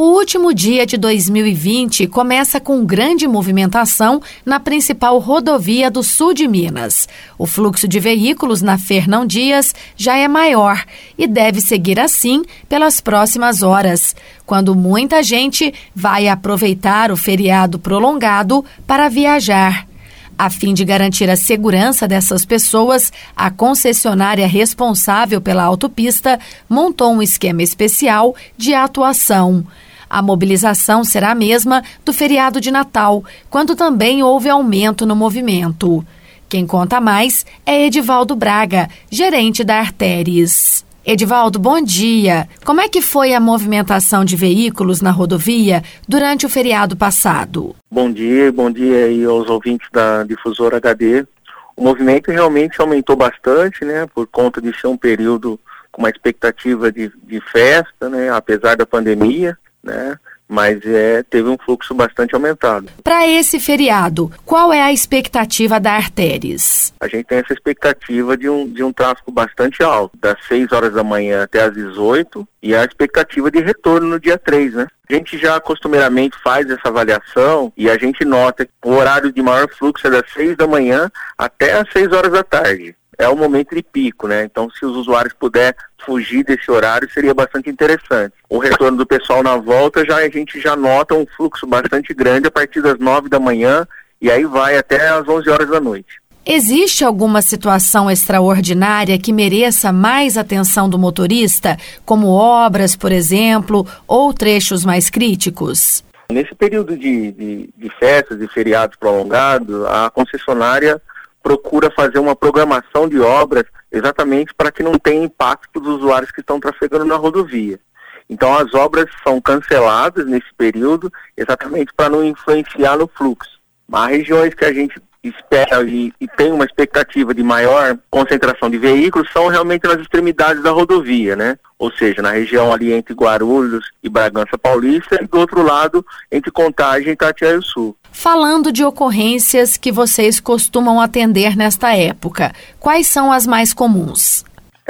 O último dia de 2020 começa com grande movimentação na principal rodovia do sul de Minas. O fluxo de veículos na Fernão Dias já é maior e deve seguir assim pelas próximas horas, quando muita gente vai aproveitar o feriado prolongado para viajar. A fim de garantir a segurança dessas pessoas, a concessionária responsável pela autopista montou um esquema especial de atuação. A mobilização será a mesma do feriado de Natal, quando também houve aumento no movimento. Quem conta mais é Edivaldo Braga, gerente da Artéries. Edivaldo, bom dia. Como é que foi a movimentação de veículos na rodovia durante o feriado passado? Bom dia, bom dia aí aos ouvintes da Difusora HD. O movimento realmente aumentou bastante, né, por conta de ser um período com uma expectativa de, de festa, né, apesar da pandemia né? Mas é, teve um fluxo bastante aumentado. Para esse feriado, qual é a expectativa da Artéries? A gente tem essa expectativa de um, de um tráfego bastante alto, das 6 horas da manhã até as 18, e a expectativa de retorno no dia 3, né? A gente já costumeiramente faz essa avaliação e a gente nota que o horário de maior fluxo é das 6 da manhã até as 6 horas da tarde é o momento de pico, né? Então, se os usuários puder fugir desse horário, seria bastante interessante. O retorno do pessoal na volta, já a gente já nota um fluxo bastante grande a partir das 9 da manhã e aí vai até as 11 horas da noite. Existe alguma situação extraordinária que mereça mais atenção do motorista, como obras, por exemplo, ou trechos mais críticos? Nesse período de, de, de festas e feriados prolongados, a concessionária procura fazer uma programação de obras exatamente para que não tenha impacto dos usuários que estão trafegando na rodovia. Então as obras são canceladas nesse período exatamente para não influenciar no fluxo. Há regiões que a gente espera e, e, tem uma expectativa de maior concentração de veículos são realmente nas extremidades da rodovia, né? Ou seja, na região ali entre Guarulhos e Bragança Paulista e do outro lado entre Contagem e Tatiaia Sul. Falando de ocorrências que vocês costumam atender nesta época, quais são as mais comuns?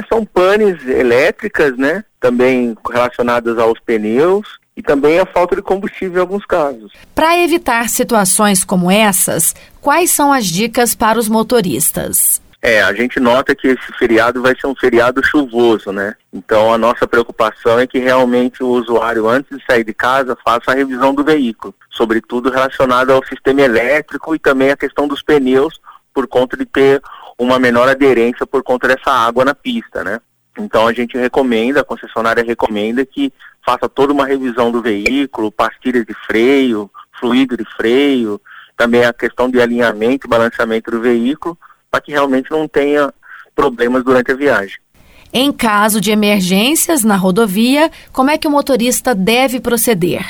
São panes elétricas, né? Também relacionadas aos pneus e também a falta de combustível em alguns casos. Para evitar situações como essas, quais são as dicas para os motoristas? É, a gente nota que esse feriado vai ser um feriado chuvoso, né? Então a nossa preocupação é que realmente o usuário, antes de sair de casa, faça a revisão do veículo, sobretudo relacionado ao sistema elétrico e também a questão dos pneus, por conta de ter uma menor aderência por conta dessa água na pista, né? Então a gente recomenda, a concessionária recomenda que faça toda uma revisão do veículo, pastilhas de freio, fluido de freio, também a questão de alinhamento e balanceamento do veículo, para que realmente não tenha problemas durante a viagem. Em caso de emergências na rodovia, como é que o motorista deve proceder?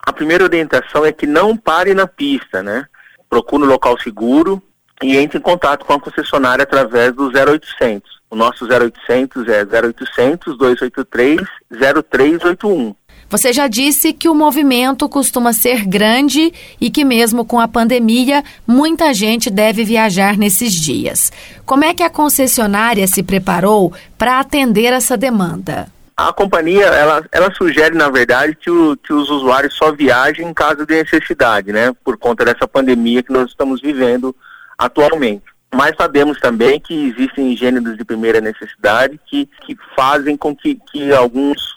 A primeira orientação é que não pare na pista, né? Procure um local seguro e entre em contato com a concessionária através do 0800. O nosso 0800 é 0800 283 0381. Você já disse que o movimento costuma ser grande e que, mesmo com a pandemia, muita gente deve viajar nesses dias. Como é que a concessionária se preparou para atender essa demanda? A companhia, ela, ela sugere, na verdade, que, o, que os usuários só viajem em caso de necessidade, né? Por conta dessa pandemia que nós estamos vivendo atualmente. Mas sabemos também que existem gêneros de primeira necessidade que, que fazem com que, que alguns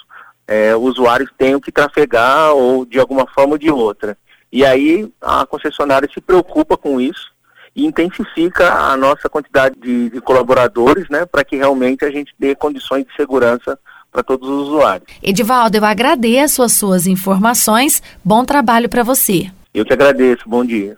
é, usuários tenham que trafegar ou de alguma forma ou de outra. E aí a concessionária se preocupa com isso e intensifica a nossa quantidade de, de colaboradores, né, para que realmente a gente dê condições de segurança para todos os usuários. Edivaldo, eu agradeço as suas informações. Bom trabalho para você. Eu que agradeço. Bom dia.